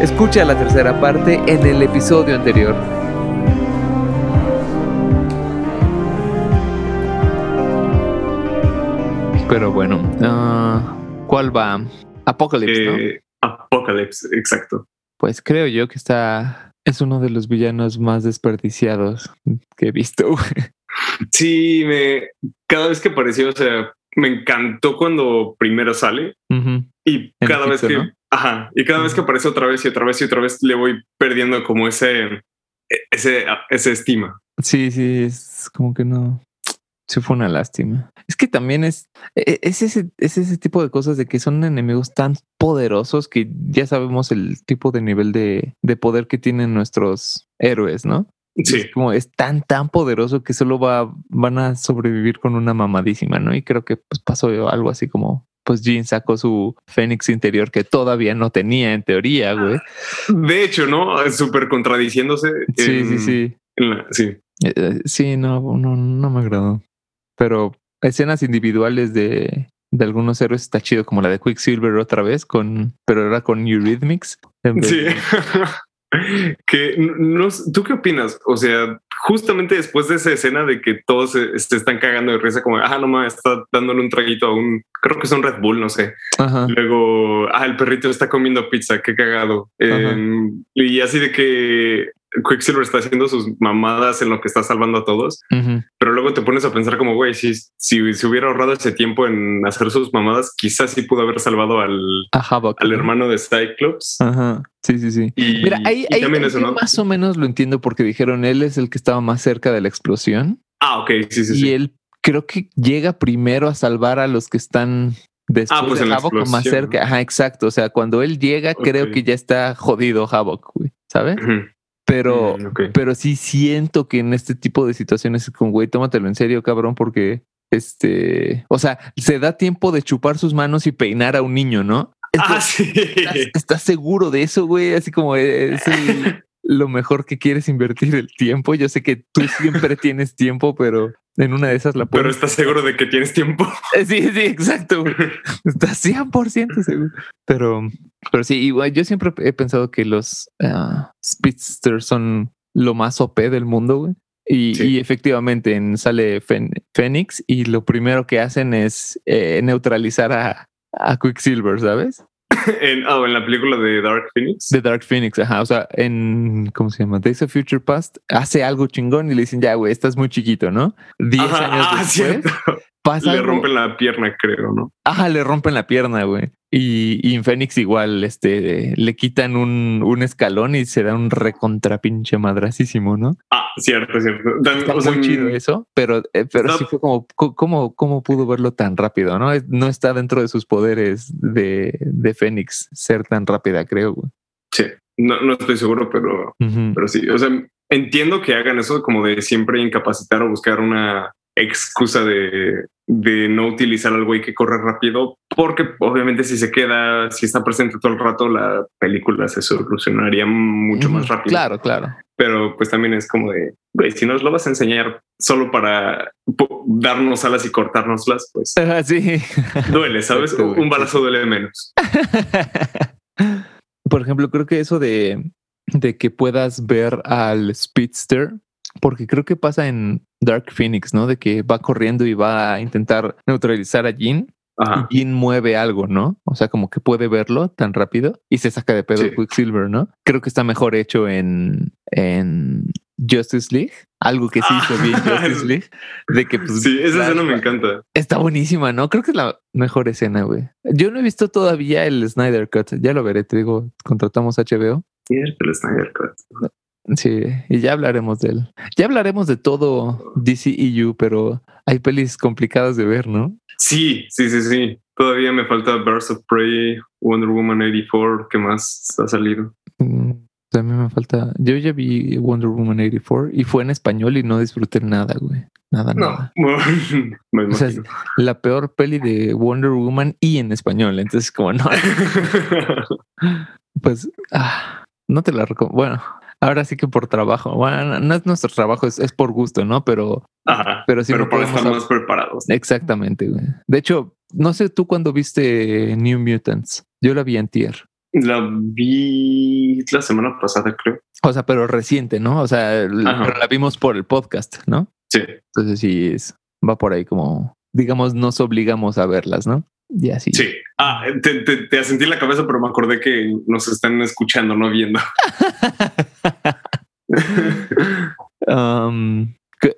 Escucha la tercera parte en el episodio anterior. Pero bueno, ah, ¿cuál va? Apocalypse, ¿no? Eh, Apocalypse, exacto. Pues creo yo que está. Es uno de los villanos más desperdiciados que he visto. Sí, me cada vez que apareció, o sea, me encantó cuando primero sale y En cada vez Egipto, que, ¿no? Ajá, y cada vez que aparece otra vez y otra vez y otra vez le voy perdiendo como ese, ese, ese estima. Sí, sí, es como que no. Sí, fue una lástima. Es que también es, e- es, ese, es ese tipo de cosas de que son enemigos tan poderosos que ya sabemos el tipo de nivel de, de poder que tienen nuestros héroes, ¿no? Sí, Es como es tan, tan poderoso que solo va, van a sobrevivir con una mamadísima, ¿no? Y creo que pues, pasó algo así como, pues Jean sacó su Fénix interior que todavía no tenía en teoría, güey. de hecho, ¿no? Súper contradiciéndose. Sí, en- sí, sí. la- sí. Eh, eh, sí, no, no, no me agradó. Pero escenas individuales de, de algunos héroes está chido, como la de Quicksilver otra vez, con, pero era con Eurythmics. Sí. que no, ¿tú qué opinas? O sea, justamente después de esa escena de que todos se, se están cagando de risa, como, ah, no mames, está dándole un traguito a un, creo que es un Red Bull, no sé. Ajá. Luego, ah, el perrito está comiendo pizza, qué cagado. Em, y así de que Quicksilver está haciendo sus mamadas en lo que está salvando a todos, pero luego te pones a pensar como, güey, si, si se hubiera ahorrado ese tiempo en hacer sus mamadas, quizás sí pudo haber salvado al, al ¿no? hermano de Cyclops. Ajá. Sí, sí, sí. Y, Mira, ahí, y ahí- también ahí eso, yo ¿no? más o menos lo entiendo porque dijeron él es el que estaba más cerca de la explosión Ah, ok, sí, sí, y sí. él creo que llega primero a salvar a los que están después Ah, pues de en la Havok más cerca. Ajá, exacto. O sea, cuando él llega, creo que ya está jodido Havok, güey, ¿sabes? Ujú. Pero, Mm, pero sí siento que en este tipo de situaciones es como, güey, tómatelo en serio, cabrón, porque este, o sea, se da tiempo de chupar sus manos y peinar a un niño, ¿no? Ah, Entonces, sí. ¿estás, estás seguro de eso, güey? Así como es el- lo mejor que quieres invertir el tiempo. Yo sé que tú siempre tienes tiempo, pero en una de esas la Pero puedes. estás seguro de que tienes tiempo. Eh, Sí, sí, exacto. Estás 100% seguro. Pero, pero sí, igual yo siempre he pensado que los ah, Speedsters son lo más OP del mundo, güey. Y, Sí. y efectivamente en, sale Fen- Fénix y lo primero que hacen es eh, neutralizar a, a Quicksilver, ¿sabes? en, ah, en la película de Dark Phoenix. De Dark Phoenix, ajá. O sea, en, ¿cómo se llama? Days of Future Past, hace algo chingón y le dicen, ya, güey, estás muy chiquito, ¿no? Diez Ajá, años ah, después, cierto. Pasa Le algo- rompen la pierna, creo, ¿no? Ajá, le rompen la pierna, güey. Y, y en Fénix igual, este, le quitan un, un escalón y se da un recontra pinche madrasísimo, ¿no? Ah, cierto, cierto. Tam- Está o sea, muy chido eso, pero, eh, pero sí fue como, co- ¿cómo, ¿cómo pudo verlo tan rápido, no? No está dentro de sus poderes de, de Fénix ser tan rápida, creo, güey. Sí, no, no estoy seguro, pero, pero sí. O sea, entiendo que hagan eso como de siempre incapacitar o buscar una excusa de, de no utilizar al güey que corre rápido, porque obviamente si se queda, si está presente todo el rato, la película se solucionaría mucho más rápido. Claro, claro. pero pues también es como de, güey, si nos lo vas a enseñar solo para darnos alas y cortárnoslas, pues sí. duele, ¿sabes? Un balazo duele menos. Por ejemplo, creo que eso de, de que puedas ver al Speedster, porque creo que pasa en Dark Phoenix, ¿no? De que va corriendo y va a intentar neutralizar a Jean Ajá. y Jean mueve algo, ¿no? O sea, como que puede verlo tan rápido y se saca de pedo Sí. Quicksilver, ¿no? Creo que está mejor hecho en, en Justice League. Algo que sí hizo bien Ah. Justice League. De que pues, Sí, esa escena me encanta. Está buenísima, ¿no? Creo que es la mejor escena, güey. Yo no he visto todavía el Snyder Cut. Ya lo veré, te digo, contratamos HBO. Cierto, el Snyder Cut. Sí, y ya hablaremos de él. Ya hablaremos de todo DCEU, pero hay pelis complicadas de ver, ¿no? Sí, sí, sí, sí. Todavía me falta Birds of Prey, Wonder Woman 84, ¿qué más ha salido? Mm, mí me falta. Yo ya vi Wonder Woman 84 y fue en español y no disfruté nada, güey. Nada, nada. No, me O sea, imagino. La peor peli de Wonder Woman y en español. Entonces, como no, pues ah, no te la recomiendo. Bueno, ahora sí que por trabajo. Bueno, no es nuestro trabajo, es, es por gusto, ¿no? Pero Ajá, Pero sí pero para estar más preparados. exactamente, güey. De hecho, no sé tú cuándo viste New Mutants. Yo la vi en tier. La vi la semana pasada, creo. O sea, pero reciente, ¿no? O sea, la vimos por el podcast, ¿no? Sí. Entonces sí, es, va por ahí como, digamos, nos obligamos a verlas, ¿no? Y así. Sí. Ah, te, te, te asentí la cabeza, pero me acordé que nos están escuchando, no viendo. um,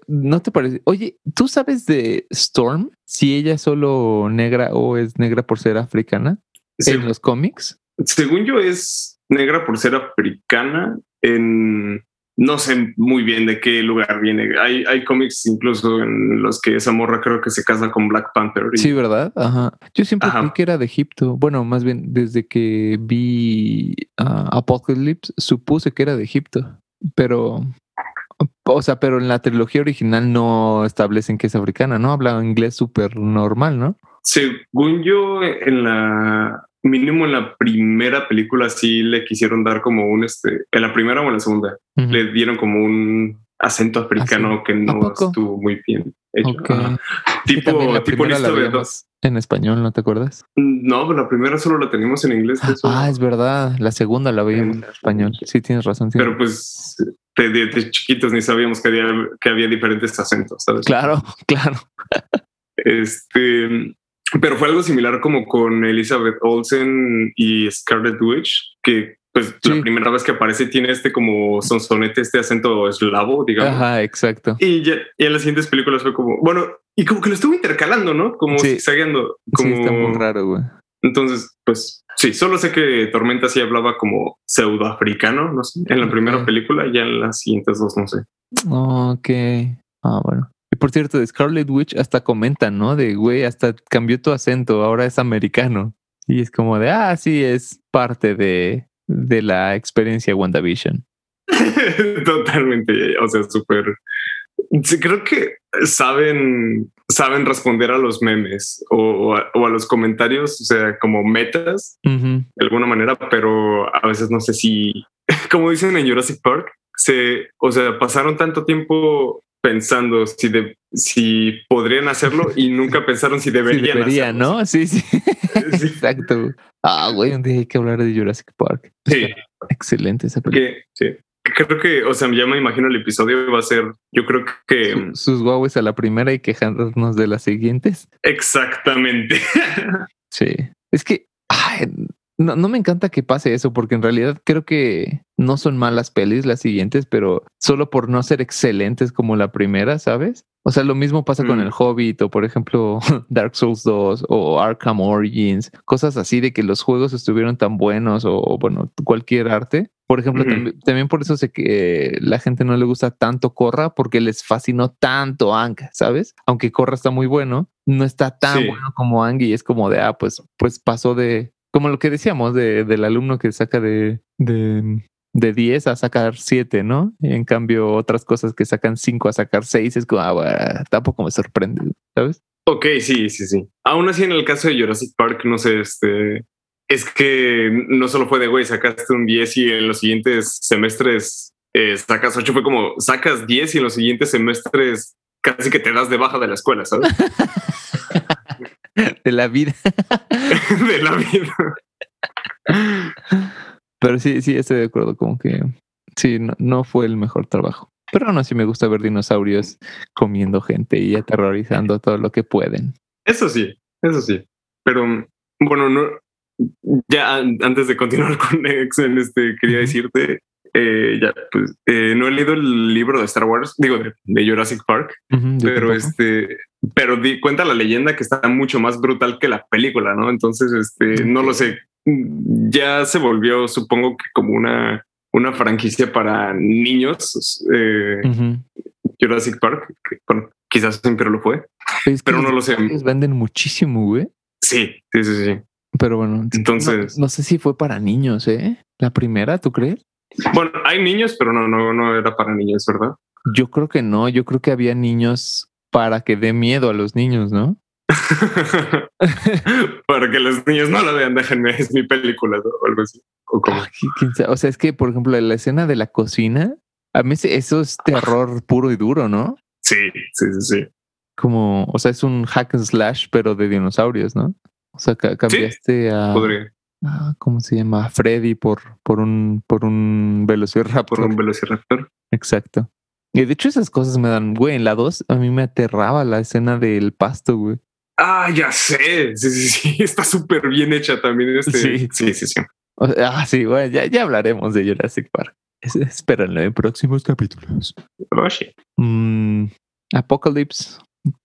¿No te parece? Oye, ¿tú sabes de Storm? Si ella es solo negra o es negra por ser africana en los cómics. Según yo es negra por ser africana en no sé muy bien de qué lugar viene. Hay, hay cómics incluso en los que esa morra creo que se casa con Black Panther. Sí, ¿verdad? Ajá. Yo siempre creí que era de Egipto. Bueno, más bien desde que vi uh, Apocalypse supuse que era de Egipto. Pero o sea, pero en la trilogía original no establecen que es africana, ¿no? Habla inglés súper normal, ¿no? Según yo, en la mínimo en la primera película sí le quisieron dar como un este, en la primera o en la segunda, le dieron como un acento africano ¿Ah, que no estuvo muy bien hecho. Tipo, tipo en español, ¿no te acuerdas? No, la primera solo la teníamos en inglés. Ah, es verdad. La segunda la veíamos en, español. Sí, tienes razón. Pero pues de, chiquitos ni sabíamos que había, que había diferentes acentos, ¿sabes? Claro, claro. Este, pero fue algo similar como con Elizabeth Olsen y Scarlet Witch, que pues la primera vez que aparece tiene este como sonsonete, este acento eslavo, digamos. Ajá, exacto. Y, ya, y en las siguientes películas fue como, bueno, y como que lo estuvo intercalando, ¿no? Como sí. Como... está muy raro, güey. Entonces, pues sí, solo sé que Tormenta sí hablaba como pseudoafricano, no sé, en la primera película, ya en las siguientes dos no sé. Ok. Ah, bueno. Y por cierto, de Scarlet Witch hasta comentan, ¿no? De güey, hasta cambió tu acento, ahora es americano. Y es como de, ah, sí, es parte de, de la experiencia WandaVision. Totalmente, o sea, súper Sí, creo que saben, saben responder a los memes o, a, los comentarios, o sea, como metas de alguna manera, pero a veces no sé si, como dicen en Jurassic Park, se, o sea, pasaron tanto tiempo pensando si de, si podrían hacerlo y nunca pensaron si deberían. deberían, ¿no? Sí, sí, Exacto. Ah, güey, un día hay que hablar de Jurassic Park. Sí. Excelente esa película. sí creo que, o sea, ya me imagino el episodio va a ser, yo creo que... sus guaues a la primera y quejándonos de las siguientes. Exactamente. sí. Es que no, no me encanta que pase eso porque en realidad creo que no son malas pelis las siguientes, pero solo por no ser excelentes como la primera, ¿sabes? O sea, lo mismo pasa con mm. el Hobbit o, por ejemplo, Dark Souls 2 o Arkham Origins, cosas así de que los juegos estuvieron tan buenos o, bueno, cualquier arte. Por ejemplo, también, por eso sé que la gente no le gusta tanto Corra porque les fascinó tanto Ang, ¿sabes? Aunque Corra está muy bueno, no está tan bueno como Ang y es como de, ah, pues, pues pasó de, como lo que decíamos de, del alumno que saca de, de de 10 a sacar 7, ¿no? Y en cambio, otras cosas que sacan 5 a sacar 6 es como, ah, tampoco me sorprende, ¿sabes? Ok, sí, sí, sí. Aún así, en el caso de Jurassic Park, no sé, este, es que no solo fue de, güey, sacaste un 10 y en los siguientes semestres eh, sacas 8, fue como, sacas 10 y en los siguientes semestres casi que te das de baja de la escuela, ¿sabes? de la vida. de la vida. Pero sí, sí, estoy de acuerdo, como que sí, no, fue el mejor trabajo. Pero aún así me gusta ver dinosaurios comiendo gente y aterrorizando todo lo que pueden. Eso sí, eso sí. Pero bueno, no, ya antes de continuar con Exen, este, quería decirte, eh, ya, pues, eh, no he leído el libro de Star Wars, digo, de, Jurassic Park, pero este, pero di, cuenta la leyenda que está mucho más brutal que la película, ¿no? Entonces, este, no lo sé, ya se volvió, supongo que como una, una franquicia para niños. Eh, Jurassic Park, bueno, quizás siempre lo fue, pero no lo sé. Venden muchísimo, güey. Sí, sí, sí, sí. Pero bueno, entonces no, sé si fue para niños, ¿eh? La primera, ¿tú crees? Bueno, hay niños, pero no, no, no era para niños, ¿verdad? Yo creo que no. Yo creo que había niños para que dé miedo a los niños, ¿no? Para que los niños no la vean, déjenme, es mi película o algo así. O, sea, es que, por ejemplo, la escena de la cocina, a mí eso es terror puro y duro, ¿no? Sí, sí, sí, sí. Como, o sea, es un hack and slash, pero de dinosaurios, ¿no? O sea, cambiaste a. Podría. ah, ¿cómo se llama? Freddy por, por un, por un Velociraptor. Por un Velociraptor. Exacto. Y de hecho esas cosas me dan, güey, en la 2 a mí me aterraba la escena del pasto, güey. Ah, ya sé. Sí, sí, sí. Está súper bien hecha también. Este. Sí. sí, sí. sí. O sea, ah, sí, bueno, ya, ya hablaremos de Jurassic Park. Es- Espérenlo en próximos capítulos. Oh, shit. Mm, Apocalypse,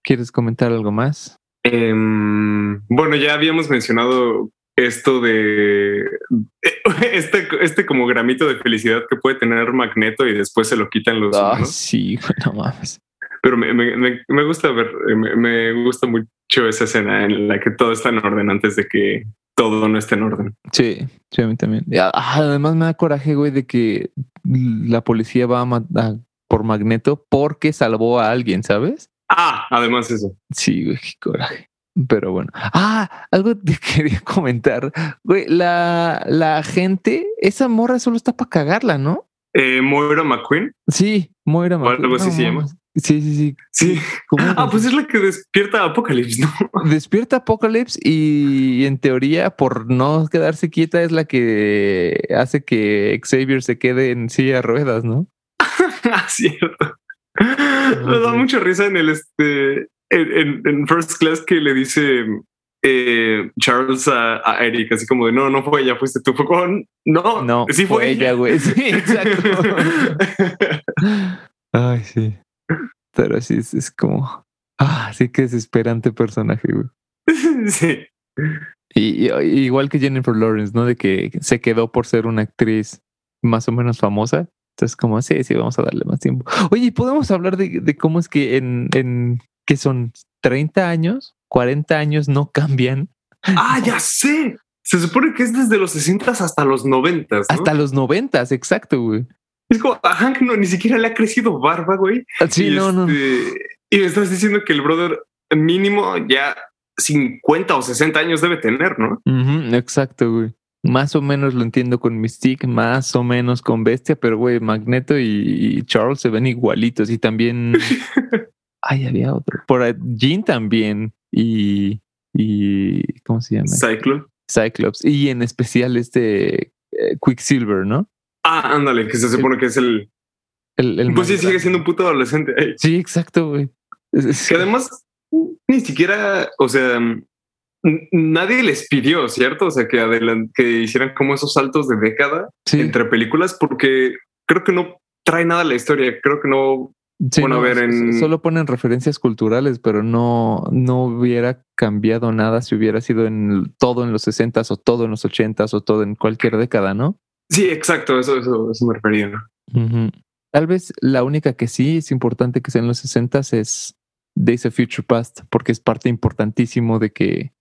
¿quieres comentar algo más? Em, bueno, ya habíamos mencionado esto de este, este como gramito de felicidad que puede tener Magneto y después se lo quitan los Ah, humanos. sí, no mames. Pero me, me- me- gusta ver, eh, me, me gusta mucho esa escena en la que todo está en orden antes de que todo no esté en orden. Sí, sí, a mí también. Ah, además me da coraje, güey, de que la policía va a matar por Magneto porque salvó a alguien, ¿sabes? Ah, además eso. Sí, güey, qué coraje. Pero bueno. Ah, algo te quería comentar. Güey, la, la gente, esa morra solo está para cagarla, ¿no? Eh, Moira McQueen. Sí, Moira. O algo McQueen. así se llama. Sí, sí, sí. Sí. ¿Cómo Ah, pues es la que despierta Apocalypse, ¿no? Despierta Apocalypse y en teoría, por no quedarse quieta, es la que hace que Xavier se quede en silla de ruedas, ¿no? Ah, cierto. Me da mucha risa en el este en, First Class que le dice eh, Charles a, a Eric, así como de no, no fue ella, fuiste tú. Fue con no, No, sí fue, ella, güey. Sí, exacto. Ay, sí. Pero sí, es, es como. Ah, sí que desesperante personaje, güey. sí. Y, y- igual que Jennifer Lawrence, ¿no? De que se quedó por ser una actriz más o menos famosa. Entonces, como, sí, sí, vamos a darle más tiempo. Oye, ¿y podemos hablar de, de cómo es que en, en que son 30 años, 40 años no cambian Ah, ya sé. Se supone que es desde los 60 hasta los 90. ¿no? hasta los 90, exacto, güey. Es como a Hank no, ni siquiera le ha crecido barba, güey. Sí, y no, no. este, Y me estás diciendo que el brother mínimo ya 50 o 60 años debe tener, ¿no? Exacto, güey. Más o menos lo entiendo con Mystique, más o menos con Bestia, pero güey, Magneto y, y Charles se ven igualitos y también. Ay, había otro. Por ahí, Jean también y. y ¿Cómo se llama? Cyclone. Cyclops. Y en especial este eh, Quicksilver, ¿no? Ah, ándale, que se supone que es el. El, el Pues sí, sigue siendo un puto adolescente. Ey. Sí, exacto, güey. Que además ni siquiera, o sea, nadie les pidió, ¿cierto? O sea, que, que hicieran como esos saltos de década sí, entre películas, porque creo que no trae nada a la historia. Creo que no. sí, bueno, a ver, en- Solo ponen referencias culturales, pero no, no hubiera cambiado nada si hubiera sido en todo en los 60 o todo en los 80 o todo en cualquier década, ¿no? Sí, exacto, eso, eso, eso me refería. Ujú. Tal vez la única que sí es importante que sea en los 60 es Days of Future Past, porque es parte importantísimo de que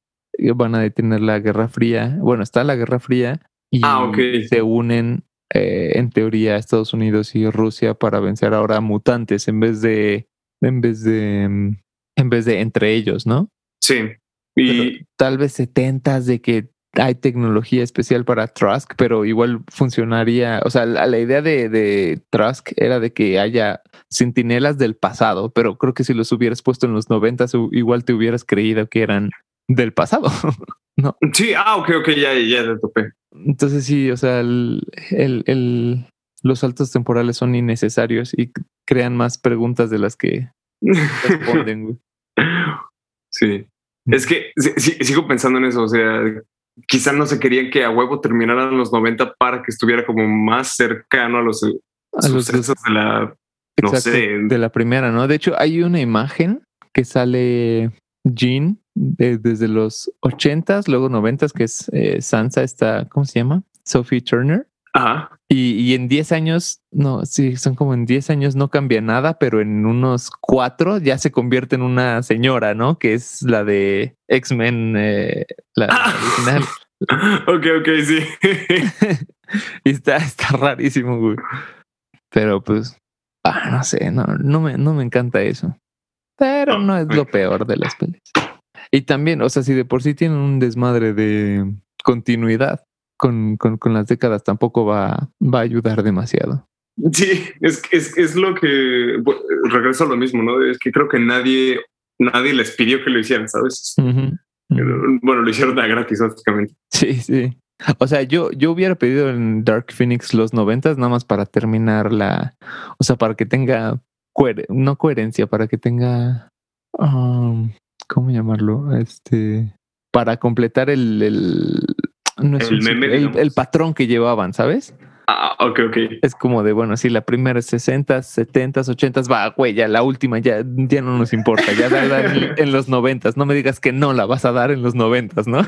van a detener la Guerra Fría. Bueno, está la Guerra Fría y Ah, se unen eh, en teoría Estados Unidos y Rusia para vencer ahora a mutantes en vez de en vez de en vez de entre ellos, ¿no? Sí. Y Pero tal vez 70 de que hay tecnología especial para Trask, pero igual funcionaría. O sea, la, la idea de, de Trask era de que haya centinelas del pasado, pero creo que si los hubieras puesto en los 90, igual te hubieras creído que eran del pasado. sí, ah, ok, ok, ya, ya te topé. Entonces, sí, o sea, el, el- el- los saltos temporales son innecesarios y crean más preguntas de las que responden. Sí. Es que sí, sigo pensando en eso. O sea, quizá no se querían que a huevo terminaran los 90 para que estuviera como más cercano a los, A los sucesos de la. No Exacto, sé. de la primera, ¿no? De hecho, hay una imagen que sale Jean de- desde los ochentas, luego noventas, que es eh, Sansa, está, ¿cómo se llama? Sophie Turner. Ajá. Y, y en 10 años, no, sí, son como en 10 años no cambia nada, pero en unos cuatro ya se convierte en una señora, ¿no? Que es la de X-Men, eh, la Ah. original. ok, ok, sí. y está, está rarísimo, güey. Pero pues, ah, no sé, no, no me, no me encanta eso. Pero no es lo peor de las pelis. Y también, o sea, si de por sí tienen un desmadre de continuidad con, con, con las décadas, tampoco va, va a ayudar demasiado. Sí, es, es, es lo que bueno, regreso a lo mismo, ¿no? Es que creo que nadie, nadie les pidió que lo hicieran, ¿sabes? Bueno, lo hicieron a gratis, básicamente. Sí, sí. O sea, yo, yo hubiera pedido en Dark Phoenix los noventas nada más para terminar la. O sea, para que tenga. no coherencia, para que tenga. Um, ¿Cómo llamarlo? Este. Para completar el. el no es El meme, el, el patrón que llevaban, ¿sabes? Ah, ok, ok. Es como de, bueno, sí, la primera es 60, 70, 80, va, güey, ya la última ya, ya no nos importa, ya dala en, en los 90, no me digas que no la vas a dar en los 90, ¿no? ok.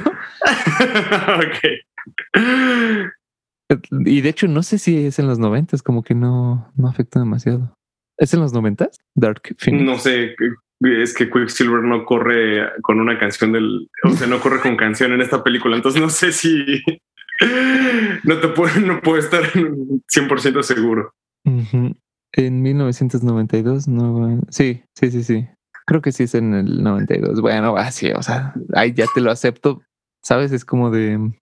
Y de hecho, no sé si es en los 90, como que no, no afecta demasiado. ¿Es en los 90? Dark Phoenix. No sé, es que Quicksilver no corre con una canción del, o sea, no corre con canción en esta película, entonces no sé si no te puedo, no puedo estar 100% seguro. Ujú. En 1992, no, sí, sí, sí, sí. Creo que sí es en el 92. Bueno, así, o sea, ahí ya te lo acepto. ¿Sabes? Es como de,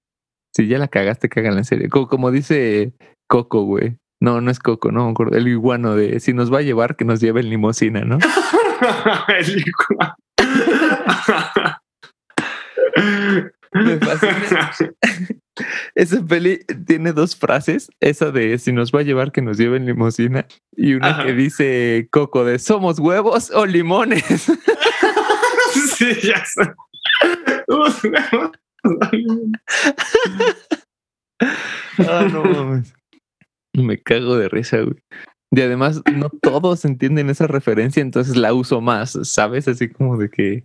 si ya la cagaste, cágala en serio. Como, como dice Coco, güey. No, no es Coco, no me acuerdo. El iguano de, si nos va a llevar, que nos lleve en limosina, ¿no? El igual. Me fascina. Esa peli tiene dos frases, esa de si nos va a llevar que nos lleven limosina y una Ajá. que dice Coco de somos huevos o limones. sí, ya sé. Ah, no mames. Me cago de risa, güey. Y además no todos entienden esa referencia, entonces la uso más, ¿sabes? Así como de que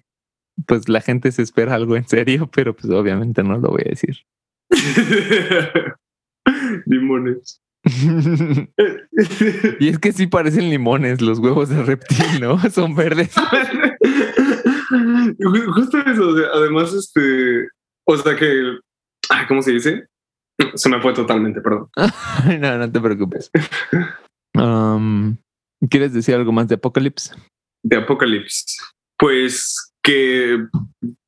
pues la gente se espera algo en serio, pero pues obviamente no lo voy a decir. Limones. y es que sí parecen limones los huevos de reptil, ¿no? Son verdes. Ju- Justo eso, o sea, además, este, o sea que, ay, ¿cómo se dice? Se me fue totalmente, perdón. no, no te preocupes. Um, ¿Quieres decir algo más de Apocalypse? De Apocalypse. Pues que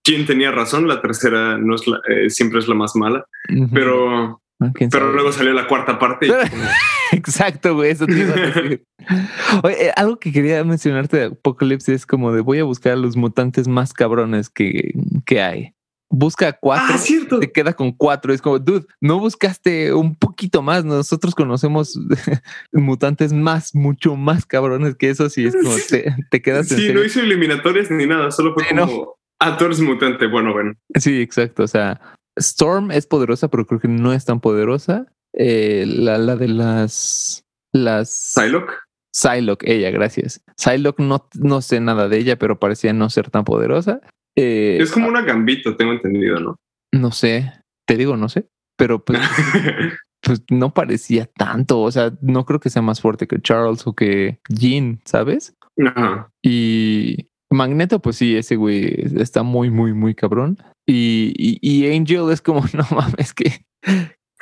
quien tenía razón, la tercera no es la, eh, siempre es la más mala, pero, Ah, pero luego salió la cuarta parte y como, Exacto, güey, eso te iba a decir. Oye, algo que quería mencionarte de Apocalypse es como de voy a buscar a los mutantes más cabrones que, que hay. Busca cuatro, ah, cierto. te queda con cuatro. Es como, dude, no buscaste un poquito más. Nosotros conocemos mutantes más, mucho más cabrones que esos y es como te, te quedas en Sí, no hizo eliminatorias ni nada, solo fue Sí, como, ah, tú eres mutante, bueno, bueno. Sí, exacto. O sea, Storm es poderosa, pero creo que no es tan poderosa. Eh, la, la de las. Las. Psylocke. Psylocke, ella, gracias. Psylocke no, no sé nada de ella, pero parecía no ser tan poderosa. Eh, Es como una gambito, tengo entendido, ¿no? No sé, te digo, no sé, pero pues, pues no parecía tanto. O sea, no creo que sea más fuerte que Charles o que Jean, ¿sabes? Ajá. Y Magneto, pues sí, ese güey está muy, muy, muy cabrón. Y, y, y Angel es como, no mames, que,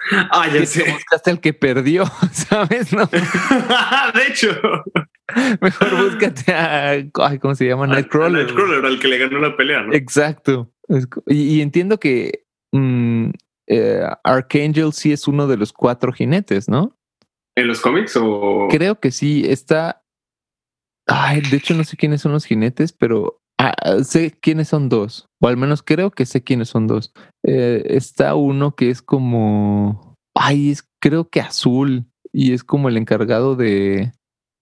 Ah, ya sé. te buscaste al que perdió, ¿sabes? No, de hecho, mejor búscate a, ay, ¿cómo se llama? Nightcrawler. Nightcrawler, al que le ganó la pelea, ¿no? Exacto. Y entiendo que mm, eh, Archangel sí es uno de los cuatro jinetes, ¿no? ¿En los cómics o...? Creo que sí está. Ay, de hecho, no sé quiénes son los jinetes, pero ah, sé quiénes son dos. O al menos creo que sé quiénes son dos. Eh, está uno que es como. Ay, es creo que azul. Y es como el encargado de.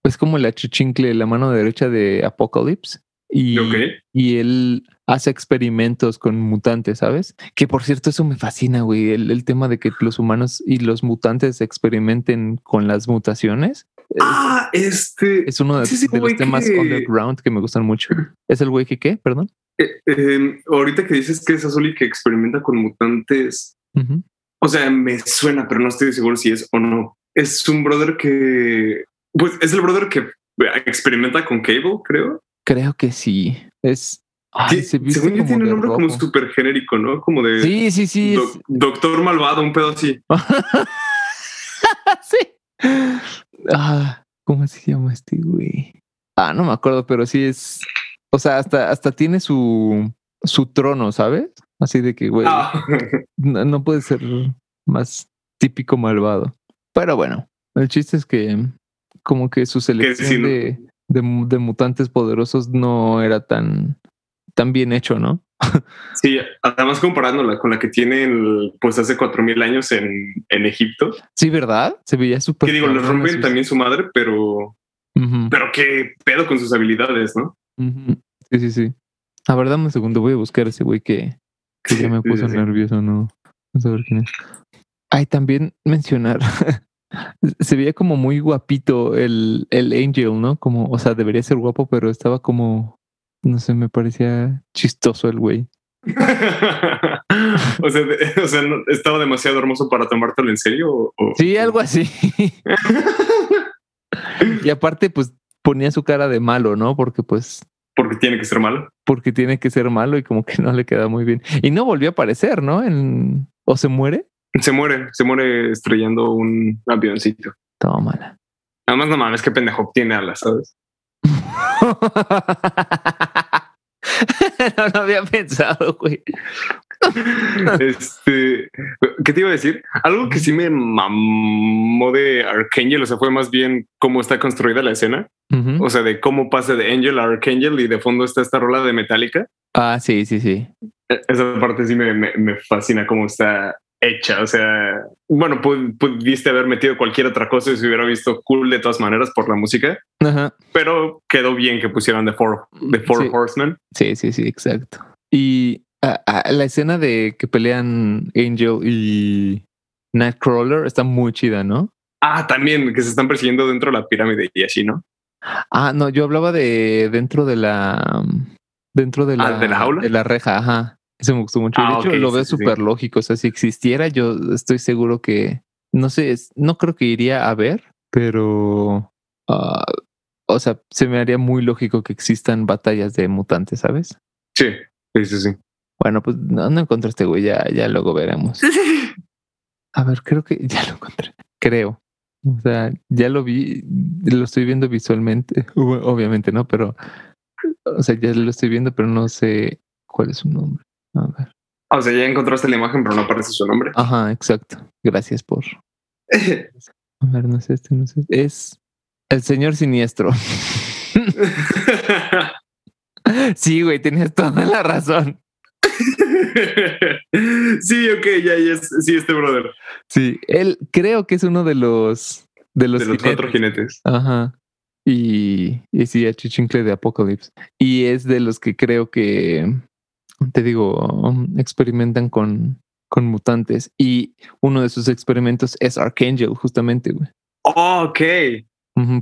Es como el achichincle, la mano derecha de Apocalypse. Y, Ok. y él hace experimentos con mutantes, ¿sabes? Que por cierto, eso me fascina, güey. El, el tema de que los humanos y los mutantes experimenten con las mutaciones. Ah, este... Es uno de, Sí, sí, de los temas que- underground que me gustan mucho. ¿Es el güey que qué? Perdón. eh, eh, ahorita que dices que es azul y que experimenta con mutantes, o sea, me suena, pero no estoy seguro si es o no. Es un brother que... Pues es el brother que experimenta con Cable, creo. Creo que sí. Es. Ay, Sí, se viste según yo tiene un nombre como súper genérico, ¿no? Como de Sí, sí, sí. es- doctor malvado, un pedo así. sí. Ah, ¿cómo se llama este güey? Ah, no me acuerdo, pero sí es. O sea, hasta, hasta tiene su, su trono, ¿sabes? Así de que, güey, Ah, no, no puede ser más típico malvado. Pero bueno, el chiste es que como que su selección sí, ¿no? de, de de mutantes poderosos no era tan, tan bien hecho, ¿no? Sí, además comparándola con la que tienen pues hace cuatro mil años en, en Egipto. Sí, ¿verdad? Se veía súper. Que digo, les rompen también su madre, pero pero qué pedo con sus habilidades, ¿no? Sí, sí, sí. A ver, dame un segundo, voy a buscar ese güey que, que ya me puso nervioso, ¿no? Vamos a ver quién es. Ay, también mencionar. se veía como muy guapito el, el Angel, ¿no? Como, o sea, debería ser guapo, pero estaba como, no sé, me parecía chistoso el güey. o sea, o sea estaba demasiado hermoso para tomártelo en serio. Sí, algo así. y aparte, pues ponía su cara de malo, ¿no? Porque pues... Porque tiene que ser malo. Porque tiene que ser malo y como que no le queda muy bien. Y no volvió a aparecer, ¿no? En... ¿O se muere? Se muere, se muere estrellando un avioncito. Todo mala. Además, no mames, qué pendejo tiene alas, ¿sabes? no lo había pensado, güey. este, ¿qué te iba a decir? Algo que sí me mamó de Archangel, o sea, fue más bien cómo está construida la escena. O sea, de cómo pasa de Angel a Archangel y de fondo está esta rola de Metallica. Ah, sí, sí, sí. E, esa parte sí me, me, fascina cómo está hecha. O sea, bueno, pudiste haber metido cualquier otra cosa y se hubiera visto cool de todas maneras por la música. Pero quedó bien que pusieran The Four, the four Horsemen. Sí, sí, sí, exacto. Y la escena de que pelean Angel y Nightcrawler está muy chida, ¿no? Ah, también que se están persiguiendo dentro de la pirámide y así, ¿no? Ah, no, yo hablaba de dentro de la dentro de ah, la, ¿de la jaula, de la reja, ajá. Eso me gustó mucho. de ah, hecho, lo veo súper lógico. O sea, si existiera, yo estoy seguro que no sé, no creo que iría a ver, pero ah, o sea, se me haría muy lógico que existan batallas de mutantes, ¿sabes? Sí, sí, sí, sí. Bueno, pues no, encontré este güey, ya, ya luego veremos. A ver, creo que ya lo encontré. Creo. O sea, ya lo vi, lo estoy viendo visualmente. Obviamente no, pero. O sea, ya lo estoy viendo, pero no sé cuál es su nombre. A ver. O sea, ya encontraste la imagen, pero no aparece su nombre. Ajá, exacto. Gracias por. A ver, no sé, este no sé. Es el señor siniestro. sí, güey, tenías toda la razón. sí, ok, ya, ya, sí, este brother. Sí, él creo que es uno de los de los, cuatro jinetes. Ajá. Y, y sí, a Chichincle de Apocalypse. Y es de los que creo que, te digo, experimentan con, con mutantes. Y uno de sus experimentos es Archangel, justamente, güey. Oh, ok.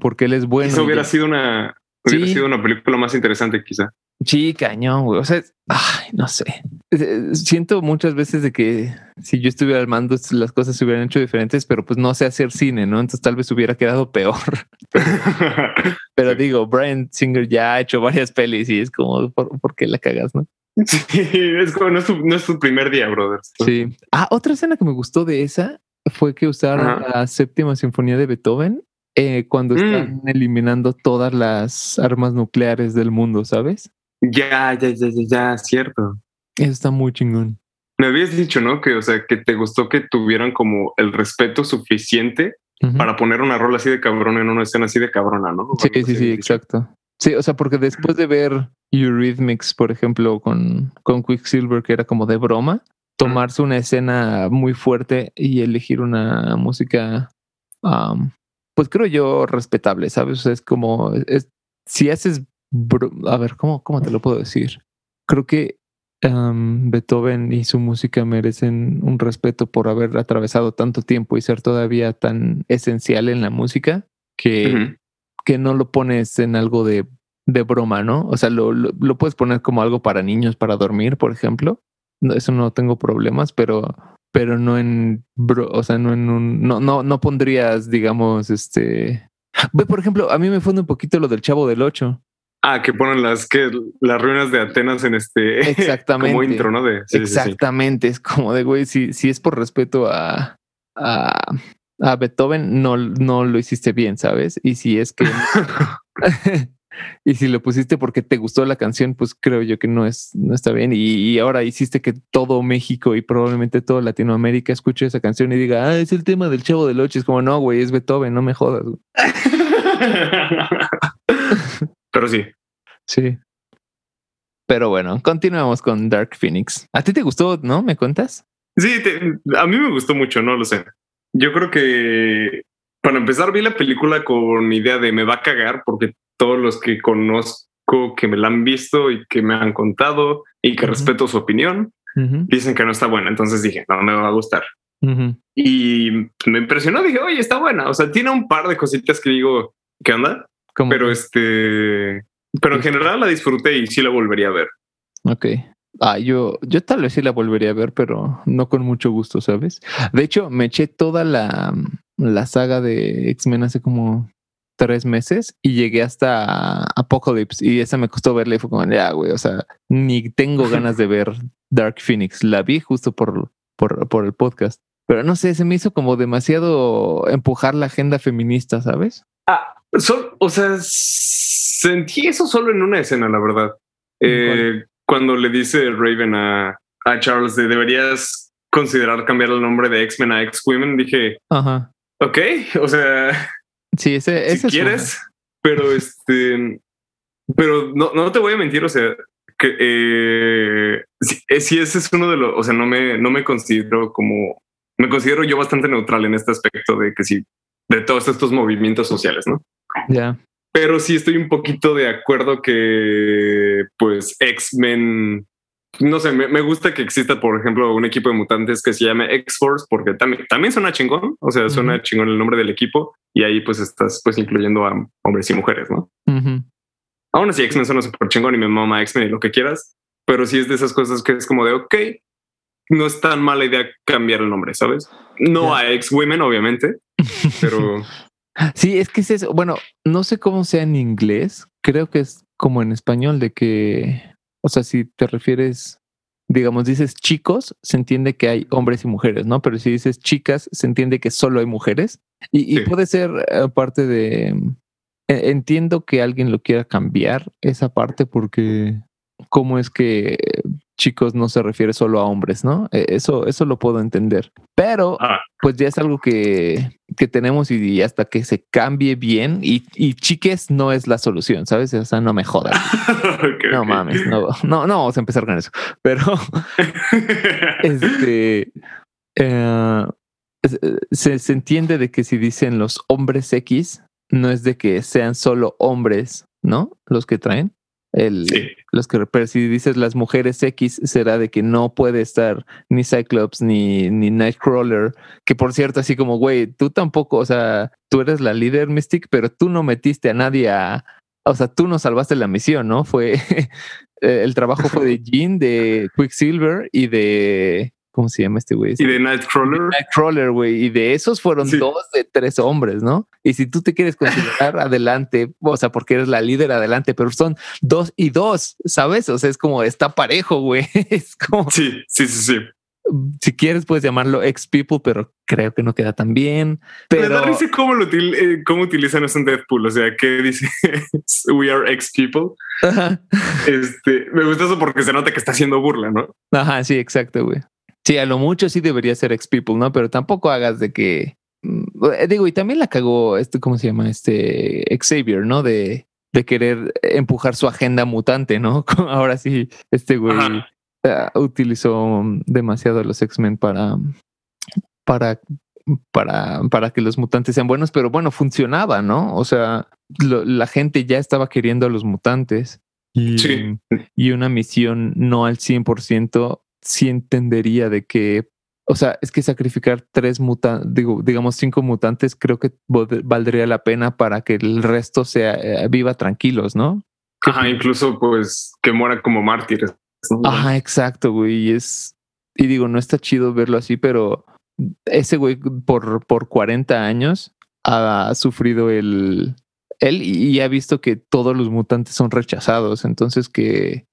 porque él es bueno. Eso hubiera sido una, hubiera sido una película más interesante, quizá. Sí, cañón, güey. O sea, ay, no sé. Eh, siento muchas veces de que si yo estuviera al mando, las cosas se hubieran hecho diferentes, pero pues no sé hacer cine, ¿no? Entonces tal vez hubiera quedado peor. pero digo, Brian Singer ya ha hecho varias pelis y es como, ¿por, qué la cagas, no? Sí, es como no es, tu, primer día, brother. Sí. Ah, otra escena que me gustó de esa fue que usaron la séptima sinfonía de Beethoven eh, cuando mm. están eliminando todas las armas nucleares del mundo, ¿sabes? Ya, ya, ya, ya, ya, cierto. Eso está muy chingón. Me habías dicho, ¿no? Que, o sea, que te gustó que tuvieran como el respeto suficiente para poner una rola así de cabrón en una escena así de cabrona, ¿no? Sí, sí, sí, exacto. Sí, o sea, porque después de ver Eurythmics, por ejemplo, con, con Quicksilver, que era como de broma, tomarse una escena muy fuerte y elegir una música, pues creo yo, respetable, ¿sabes? O sea, es como, es, si haces a ver, ¿cómo, ¿cómo te lo puedo decir? Creo que Beethoven y su música merecen un respeto por haber atravesado tanto tiempo y ser todavía tan esencial en la música que, que no lo pones en algo de, de broma, ¿no? O sea, lo, lo, puedes poner como algo para niños, para dormir, por ejemplo. eso no tengo problemas, pero, pero no en, o sea, no en un, no, no, no pondrías, digamos, este, por ejemplo, a mí me funde un poquito lo del Chavo del Ocho. Ah, que ponen las que las ruinas de Atenas en este exactamente como intro, ¿no? De, exactamente, es como de güey, si, si es por respeto a, a, a, Beethoven, no, no lo hiciste bien, ¿sabes? Y si es que y si lo pusiste porque te gustó la canción, pues creo yo que no es, no está bien. Y, ahora hiciste que todo México y probablemente toda Latinoamérica escuche esa canción y diga, ah, es el tema del chavo del ocho. Es como, no, güey, es Beethoven, no me jodas. Pero sí. Sí. Pero bueno, continuamos con Dark Phoenix. ¿A ti te gustó, no? ¿Me cuentas? Sí, a mí me gustó mucho, no lo sé. Yo creo que para empezar vi la película con idea de me va a cagar porque todos los que conozco que me la han visto y que me han contado y que respeto su opinión dicen que no está buena. Entonces dije, no me va a gustar. Y me impresionó. Dije, oye, está buena. O sea, tiene un par de cositas que digo, ¿qué onda? Pero este, pero en general la disfruté y sí la volvería a ver. Ok. Ah, yo, yo tal vez sí la volvería a ver, pero no con mucho gusto, ¿sabes? De hecho, me eché toda la, la saga de X-Men hace como tres meses y llegué hasta Apocalypse y esa me costó verla y fue como, ya, güey, o sea, ni tengo ganas de ver Dark Phoenix. La vi justo por, por, por el podcast, pero no sé, se me hizo como demasiado empujar la agenda feminista, ¿sabes? Ah, o sea, sentí eso solo en una escena, la verdad. Eh, cuando le dice Raven a, a Charles de deberías considerar cambiar el nombre de X-Men a X-Women, dije, Ajá. ok, o sea, sí, ese, si quieres, pero este, pero no, no te voy a mentir, o sea, que eh, si, eh, si, ese es uno de los, o sea, no me, no me considero como, me considero yo bastante neutral en este aspecto de que si de todos estos movimientos sociales, ¿no? Ya. Pero sí estoy un poquito de acuerdo que, pues, X-Men, no sé, me, gusta que exista, por ejemplo, un equipo de mutantes que se llame X-Force, porque también, también suena chingón, o sea, suena chingón el nombre del equipo, y ahí pues estás pues incluyendo a hombres y mujeres, ¿no? Aún así, X-Men suena súper chingón y me mama X-Men y lo que quieras, pero sí es de esas cosas que es como de, ok, no es tan mala idea cambiar el nombre, ¿sabes? No a X-Women, obviamente, pero... Sí, es que es eso. Bueno, no sé cómo sea en inglés. Creo que es como en español de que, o sea, si te refieres, digamos, dices chicos, se entiende que hay hombres y mujeres, ¿no? Pero si dices chicas, se entiende que solo hay mujeres. Y, puede ser eh, parte de... E, entiendo que alguien lo quiera cambiar esa parte porque cómo es que chicos no se refiere solo a hombres, ¿no? E, eso, eso lo puedo entender. Pero ah. Pues ya es algo que, que tenemos y, hasta que se cambie bien y, y, chiques no es la solución, ¿sabes? O sea, no me jodas. no mames, no, no, no vamos a empezar con eso. Pero este eh, se, se entiende de que si dicen los hombres X, no es de que sean solo hombres, ¿no? Los que traen, el, Los que, pero si dices las mujeres X, será de que no puede estar ni Cyclops ni, ni Nightcrawler. Que por cierto, así como, güey, tú tampoco, o sea, tú eres la líder Mystic, pero tú no metiste a nadie a. O sea, tú no salvaste la misión, ¿no? Fue. el trabajo fue de Jean, de Quicksilver y de ¿Cómo se llama este güey? Y de Nightcrawler. Nightcrawler, güey. Y de esos fueron dos de tres hombres, ¿no? Y si tú te quieres considerar adelante, o sea, porque eres la líder adelante, pero son dos y dos, ¿sabes? O sea, es como está parejo, güey. Es como. Sí, sí, sí, sí. Si quieres, puedes llamarlo ex people, pero creo que no queda tan bien. Pero dice cómo, lo eh, cómo utilizan eso en Deadpool. O sea, que dice we are ex people. Este me gusta eso porque se nota que está haciendo burla, ¿no? Ajá, sí, exacto, güey. Sí, a lo mucho sí debería ser ex people, ¿no? Pero tampoco hagas de que. Mm, digo, y también la cagó este, ¿cómo se llama? Este Xavier, ¿no? De, de querer empujar su agenda mutante, ¿no? Ahora sí, este güey ah, utilizó demasiado a los X-Men para, para, para, para que los mutantes sean buenos, pero bueno, funcionaba, ¿no? O sea, la gente ya estaba queriendo a los mutantes. Y, y una misión no al 100% sí entendería de que, o sea, es que sacrificar tres mutantes, digo, digamos cinco mutantes, creo que valdría la pena para que el resto sea eh, viva tranquilos, ¿no? Ajá, incluso pues que muera como mártires. Ajá, exacto, güey. Y es, y digo, no está chido verlo así, pero ese güey por, por 40 años ha sufrido el, él y ha visto que todos los mutantes son rechazados. Entonces que,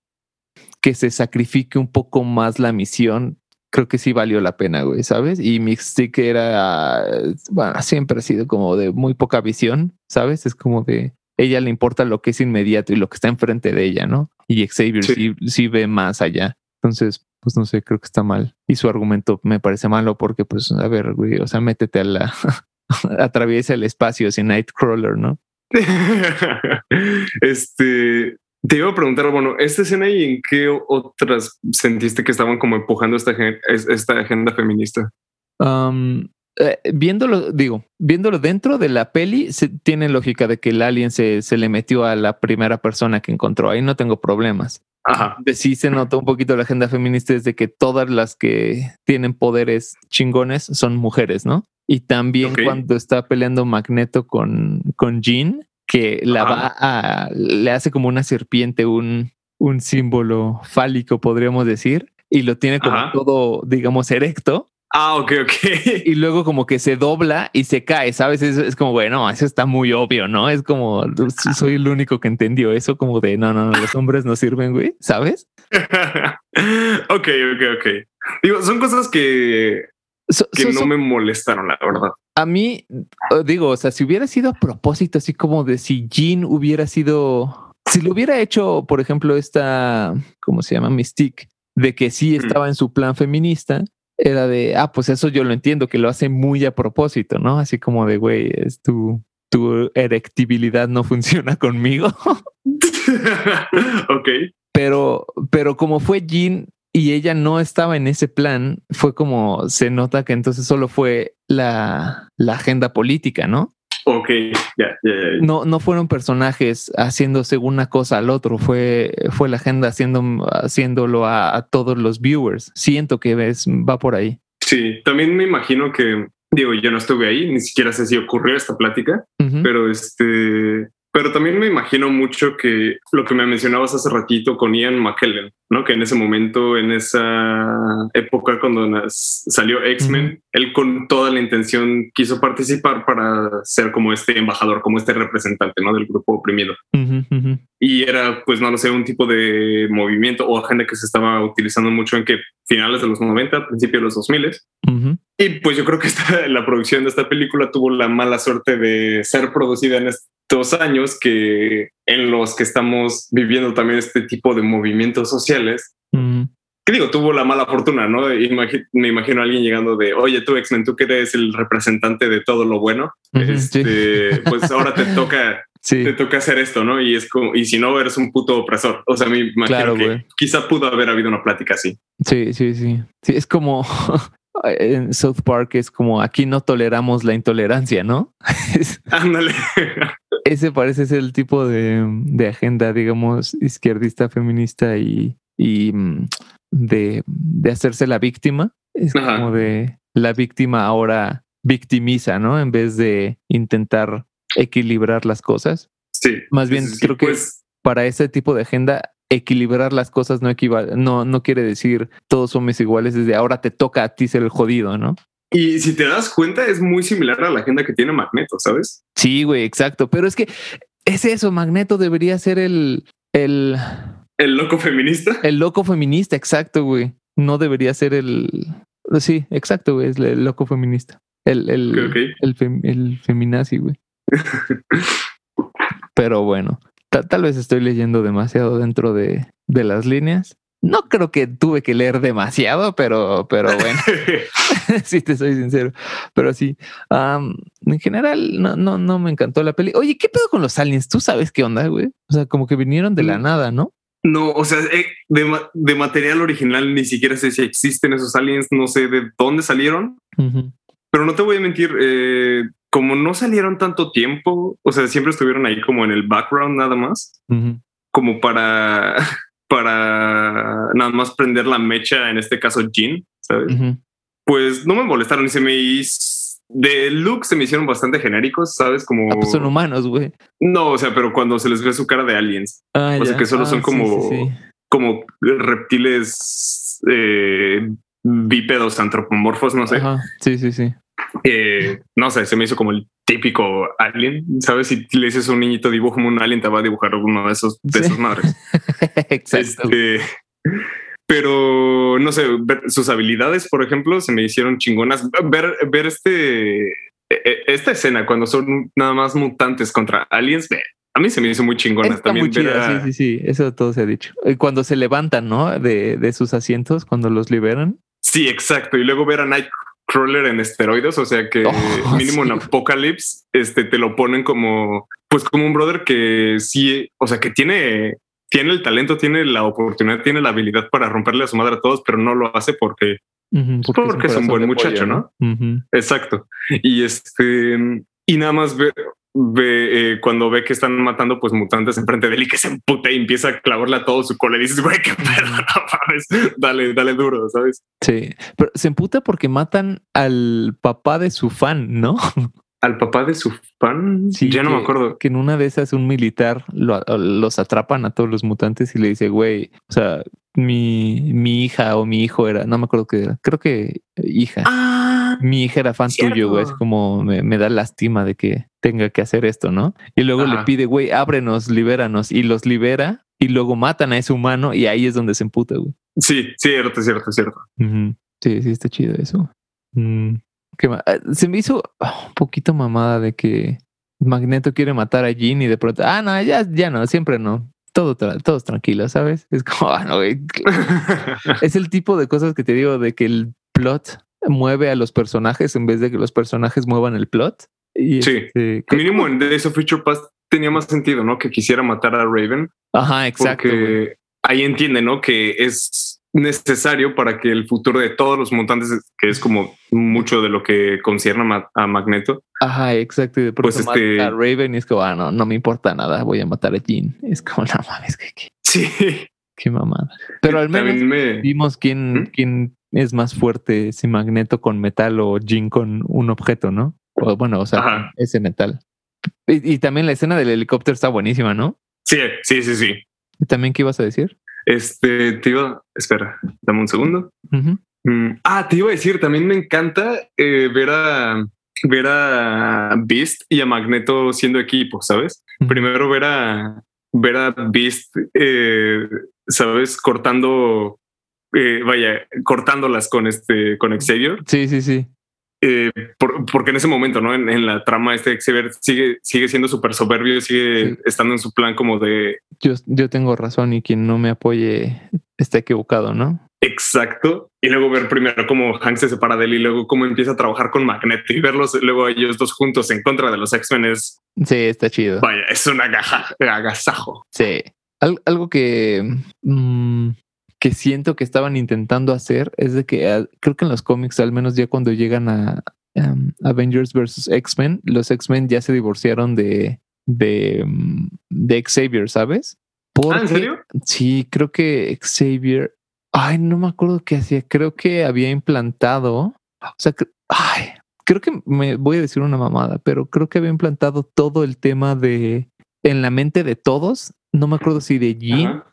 que se sacrifique un poco más la misión, creo que sí valió la pena, güey, ¿sabes? Y Mystic era, bueno, siempre ha sido como de muy poca visión, ¿sabes? Es como de, ella le importa lo que es inmediato y lo que está enfrente de ella, ¿no? Y Xavier sí, ve más allá. Entonces, pues no sé, creo que está mal. Y su argumento me parece malo porque, pues, a ver, güey, o sea, métete a la, atraviesa el espacio sin Nightcrawler, ¿no? este, Te iba a preguntar, bueno, esta escena y en qué otras sentiste que estaban como empujando esta, esta agenda feminista? Um, eh, viéndolo, digo, viéndolo dentro de la peli, se, tiene lógica de que el alien se, se, le metió a la primera persona que encontró. Ahí no tengo problemas. Ajá. De sí se notó un poquito la agenda feminista desde que todas las que tienen poderes chingones son mujeres, ¿no? Y también okay. cuando está peleando Magneto con, con Jean, que la Ajá. va a, le hace como una serpiente, un, un símbolo fálico, podríamos decir, y lo tiene como Ajá. todo, digamos, erecto. Ah, ok, ok. Y luego como que se dobla y se cae, ¿sabes? Es, es, como, bueno, eso está muy obvio, ¿no? Es como, soy el único que entendió eso, como de, no, no, no, los hombres no sirven, güey, ¿sabes? ok, ok, ok. Digo, son cosas que, so, que so, no so, me molestaron, la verdad. A mí, digo, o sea, si hubiera sido a propósito, así como de si Jean hubiera sido, si lo hubiera hecho, por ejemplo, esta, ¿cómo se llama? Mystique, de que sí estaba en su plan feminista, era de, ah, pues eso yo lo entiendo, que lo hace muy a propósito, ¿no? Así como de, güey, es tu, tu erectibilidad no funciona conmigo. ok. Pero, pero como fue Jean y ella no estaba en ese plan, fue como se nota que entonces solo fue la, la agenda política, ¿no? Ok, ya, yeah, yeah, yeah. No, no fueron personajes haciéndose una cosa al otro, fue, fue la agenda haciendo, haciéndolo a, a todos los viewers. Siento que ves, va por ahí. Sí, también me imagino que, digo, yo no estuve ahí, ni siquiera sé si ocurrió esta plática, uh -huh. pero este, pero también me imagino mucho que lo que me mencionabas hace ratito con Ian McKellen, ¿no? Que en ese momento, en esa época cuando salió X-Men, uh -huh. él con toda la intención quiso participar para ser como este embajador, como este representante, ¿no? Del grupo oprimido. Uh -huh. Y era, pues, no lo sé, un tipo de movimiento o agenda que se estaba utilizando mucho en que finales de los 90, principios de los 2000. Y pues yo creo que esta, la producción de esta película tuvo la mala suerte de ser producida en estos años que en los que estamos viviendo también este tipo de movimientos sociales. -huh. Que digo, tuvo la mala fortuna, ¿no? Imag me imagino a alguien llegando de, oye, tú X-Men, tú que eres el representante de todo lo bueno, este, sí. pues ahora te toca Sí. te toca hacer esto, ¿no? Y es como, y si no, eres un puto opresor. O sea, me imagino Claro, que güey. quizá pudo haber habido una plática así. Sí, sí, sí. Sí, es como en South Park es como aquí no toleramos la intolerancia, ¿no? Ándale. Ese parece ser el tipo de, de agenda, digamos, izquierdista, feminista y, y mm, de, de hacerse la víctima. Es Ajá. como de la víctima ahora victimiza, ¿no? En vez de intentar equilibrar las cosas. Sí. Más bien, Sí, sí, creo que pues, para ese tipo de agenda, equilibrar las cosas no equivale, no, no quiere decir todos somos iguales, desde ahora te toca a ti ser el jodido, ¿no? Y si te das cuenta, es muy similar a la agenda que tiene Magneto, ¿sabes? Sí, güey, exacto. Pero es que es eso, Magneto debería ser el, el, El loco feminista. el loco feminista, exacto, güey. No debería ser el. Sí, exacto, güey, es el loco feminista. El, el, el, fem- el feminazi, güey. Pero bueno, tal vez estoy leyendo demasiado dentro de, de las líneas. No creo que tuve que leer demasiado, pero, pero bueno, si te soy sincero. Pero sí, am, en general no, no, no me encantó la peli. Oye, ¿qué pedo con los aliens? ¿Tú sabes qué onda, güey? O sea, como que vinieron de la Mm. nada, ¿no? No, o sea, eh, de, de material original ni siquiera sé si existen esos aliens, no sé de dónde salieron, Ujú, pero no te voy a mentir, eh, como no salieron tanto tiempo, o sea, siempre estuvieron ahí como en el background nada más, como para, para nada más prender la mecha, en este caso Jean, ¿sabes? Pues no me molestaron y se me hizo... De look se me hicieron bastante genéricos, ¿sabes? Como... Ah, pues son humanos, güey. No, o sea, pero cuando se les ve su cara de aliens, Ah, O sea, que solo Ah, son sí, como- sí, sí. como reptiles eh, bípedos antropomorfos, no sé. Ajá, sí, sí, sí. Eh, no sé, se me hizo como el típico alien, ¿sabes? Si le dices a un niñito dibújame un alien, te va a dibujar uno de esos de Sí. esas madres. Exacto. Este, pero no sé, ver sus habilidades, por ejemplo, se me hicieron chingonas. Ver, ver este, e- e- esta escena cuando son nada más mutantes contra aliens, a mí se me hizo muy chingona. Está También muy chida, ver a- sí, sí, sí. Eso todo se ha dicho. Cuando se levantan, ¿no? De, de sus asientos, cuando los liberan. Sí, exacto. Y luego ver a Nightcrawler en esteroides, o sea que Oh, mínimo sí, en. Apocalypse, este te lo ponen como, pues como un brother que sí, o sea, que tiene, tiene el talento, tiene la oportunidad, tiene la habilidad para romperle a su madre a todos, pero no lo hace porque, porque, es un buen muchacho, ¿no? Exacto. Y este, y nada más ve, ve eh, cuando ve que están matando pues mutantes enfrente de él y que se emputa y empieza a clavarle a todo su cola y dices, güey, qué perro, no dale, dale duro, ¿sabes? Sí, pero se emputa porque matan al papá de su fan, ¿no? Al papá de su fan, sí, ya no me acuerdo. Que en una de esas un militar los atrapan a todos los mutantes y le dice, güey, o sea, mi, mi hija o mi hijo era, no me acuerdo qué era, creo que hija. Ah, mi hija era fan tuyo, güey. Es como me, da lástima de que tenga que hacer esto, ¿no? Y luego le pide, güey, ábrenos, libéranos. Y los libera y luego matan a ese humano y ahí es donde se emputa, güey. Sí, cierto, cierto, cierto. Sí, sí, está chido eso. Mm, ah, se me hizo ah, un poquito mamada de que Magneto quiere matar a Jean y de pronto, ah, no, ya, ya no, siempre no todo, todos tranquilos, ¿sabes? Es como, ah, no, es el tipo de cosas que te digo de que el plot mueve a los personajes en vez de que los personajes muevan el plot. Y sí, este, mínimo en Days of Future Past tenía más sentido, ¿no? Que quisiera matar a Raven. Ajá, exacto. Porque ahí entiende, ¿no? Que es necesario para que el futuro de todos los mutantes, que es como mucho de lo que concierne a Magneto. Ajá, exacto. Y de pronto pues este... a Raven y es como, ah, no, no me importa nada, voy a matar a Jean. Es como, no mames, que, sí. Qué mamada. Pero al menos vimos quién, ¿Mm? quién es más fuerte, si Magneto con metal o Jean con un objeto, ¿no? O, bueno, o sea, ese metal. Y, y, también la escena del helicóptero está buenísima, ¿no? Sí, sí, sí, sí. ¿Y también qué ibas a decir? Este, te iba, espera, dame un segundo. Mm, ah, te iba a decir, también me encanta eh, ver a ver a Beast y a Magneto siendo equipo, ¿sabes? Primero ver a ver a Beast, eh, ¿sabes? Cortando, eh, vaya, cortándolas con este, con Xavier. Sí, sí, sí. Eh, porque en ese momento, ¿no? En, la trama este Xavier sigue, sigue siendo súper soberbio, sigue estando en su plan como de... Yo, yo tengo razón y quien no me apoye está equivocado, ¿no? Exacto. Y luego ver primero cómo Hank se separa de él y luego cómo empieza a trabajar con Magneto y verlos luego ellos dos juntos en contra de los X-Men es... Sí, está chido. Vaya, es un agasajo. Sí. algo que... Mm, que siento que estaban intentando hacer es de que ah, creo que en los cómics, al menos ya cuando llegan a um, Avengers vs. X-Men, los X-Men ya se divorciaron de, de, mm, de Xavier, ¿sabes? ¿Ah, ¿En serio? Sí, creo que Xavier, ay, no me acuerdo qué hacía, creo que había implantado, o sea, ay, creo que me voy a decir una mamada, pero creo que había implantado todo el tema de en la mente de todos, no me acuerdo si de Jean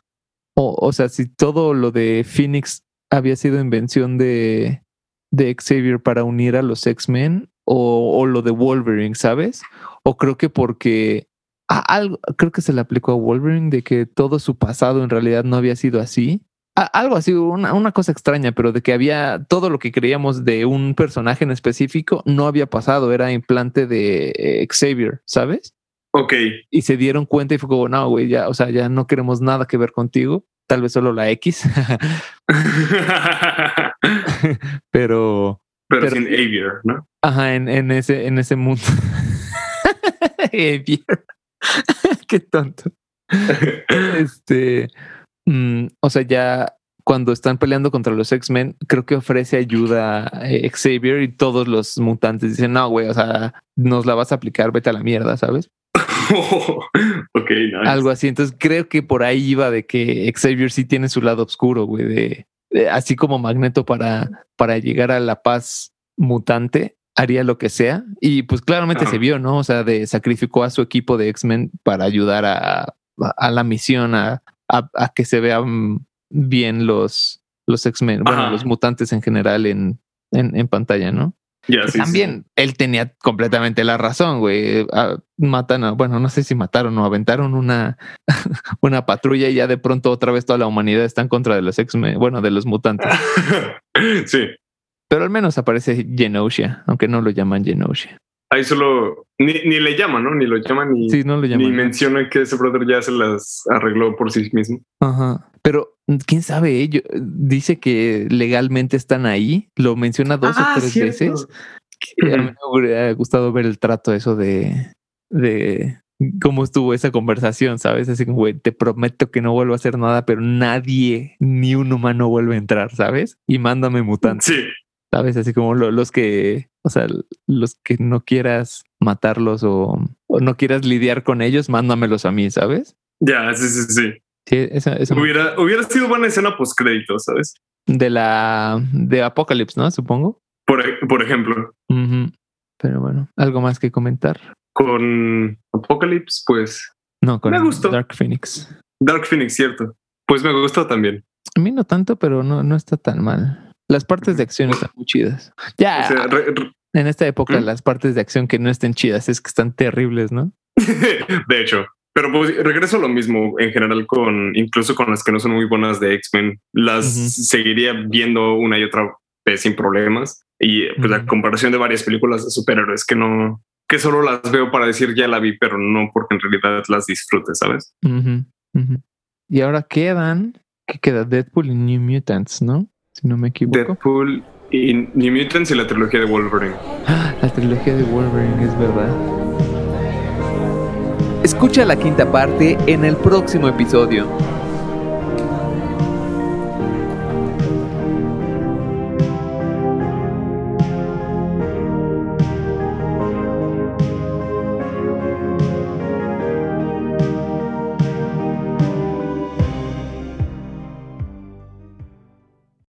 o, o sea, si todo lo de Phoenix había sido invención de, de Xavier para unir a los X-Men o, o, lo de Wolverine, ¿sabes? O creo que porque algo, creo que se le aplicó a Wolverine de que todo su pasado en realidad no había sido así. algo así, una, una, cosa extraña, pero de que había todo lo que creíamos de un personaje en específico no había pasado, era implante de eh, Xavier, ¿sabes? Ok. Y se dieron cuenta y fue como, no, güey, ya, o sea, ya no queremos nada que ver contigo. Tal vez solo la X. pero. Pero, sin Aviar, ¿no? Ajá, en, en, ese, en ese mundo. Aviar. Qué tonto. este. Mm, o sea, ya cuando están peleando contra los X-Men, creo que ofrece ayuda a Xavier y todos los mutantes dicen, no, güey, o sea, nos la vas a aplicar, vete a la mierda, ¿sabes? ok, Algo así. Entonces creo que por ahí iba de que Xavier sí tiene su lado oscuro, güey, de, así como Magneto para, para llegar a la paz mutante, haría lo que sea. Y pues claramente se vio, ¿no? O sea, de sacrificó a su equipo de X-Men para ayudar a, a, la misión, a, a, que se vean bien los, los X-Men, bueno, los mutantes en general en, en, en pantalla, ¿no? También él tenía completamente la razón, güey. Ah, matan a, bueno, no sé si mataron o aventaron una, una patrulla y ya de pronto otra vez toda la humanidad está en contra de los ex, bueno, de los mutantes. sí. Pero al menos aparece Genosha, aunque no lo llaman Genosha. Ahí solo ni, ni le llaman, ¿no? Ni lo llaman ni, sí, no lo llaman, ni menciona que ese brother ya se las arregló por sí mismo. Ajá. Pero quién sabe, ello dice que legalmente están ahí, lo menciona dos o ah, tres veces. A mí me hubiera gustado ver el trato eso de, de cómo estuvo esa conversación, ¿sabes? Así como, güey, te prometo que no vuelvo a hacer nada, pero nadie, ni un humano vuelve a entrar, ¿sabes? Y mándame mutantes. Sí. ¿Sabes? Así como los que, o sea, los que no quieras matarlos o, no quieras lidiar con ellos, mándamelos a mí, ¿sabes? Ya, sí, sí, sí. Sí, esa, hubiera, hubiera sido buena escena post crédito, ¿sabes? De la de Apocalypse, ¿no? Supongo. Por, por ejemplo. Pero bueno, algo más que comentar. Con Apocalypse, pues. No, con me gustó. Dark Phoenix. Dark Phoenix, cierto. Pues me gustó también. A mí no tanto, pero no, no está tan mal. Las partes de acción están muy chidas. Ya. en esta época, ¿Mm? las partes de acción que no estén chidas es que están terribles, ¿no? de hecho. Pero pues regreso a lo mismo en general con incluso con las que no son muy buenas de X-Men. Las seguiría viendo una y otra vez sin problemas. Y pues la comparación de varias películas de superhéroes que no, que solo las veo para decir ya la vi, pero no porque en realidad las disfrute, ¿sabes? Y ahora quedan, ¿qué queda? Deadpool y New Mutants, ¿no? si no me equivoco. Deadpool y New Mutants y la trilogía de Wolverine. La trilogía de Wolverine, es verdad. Escucha la quinta parte en el próximo episodio.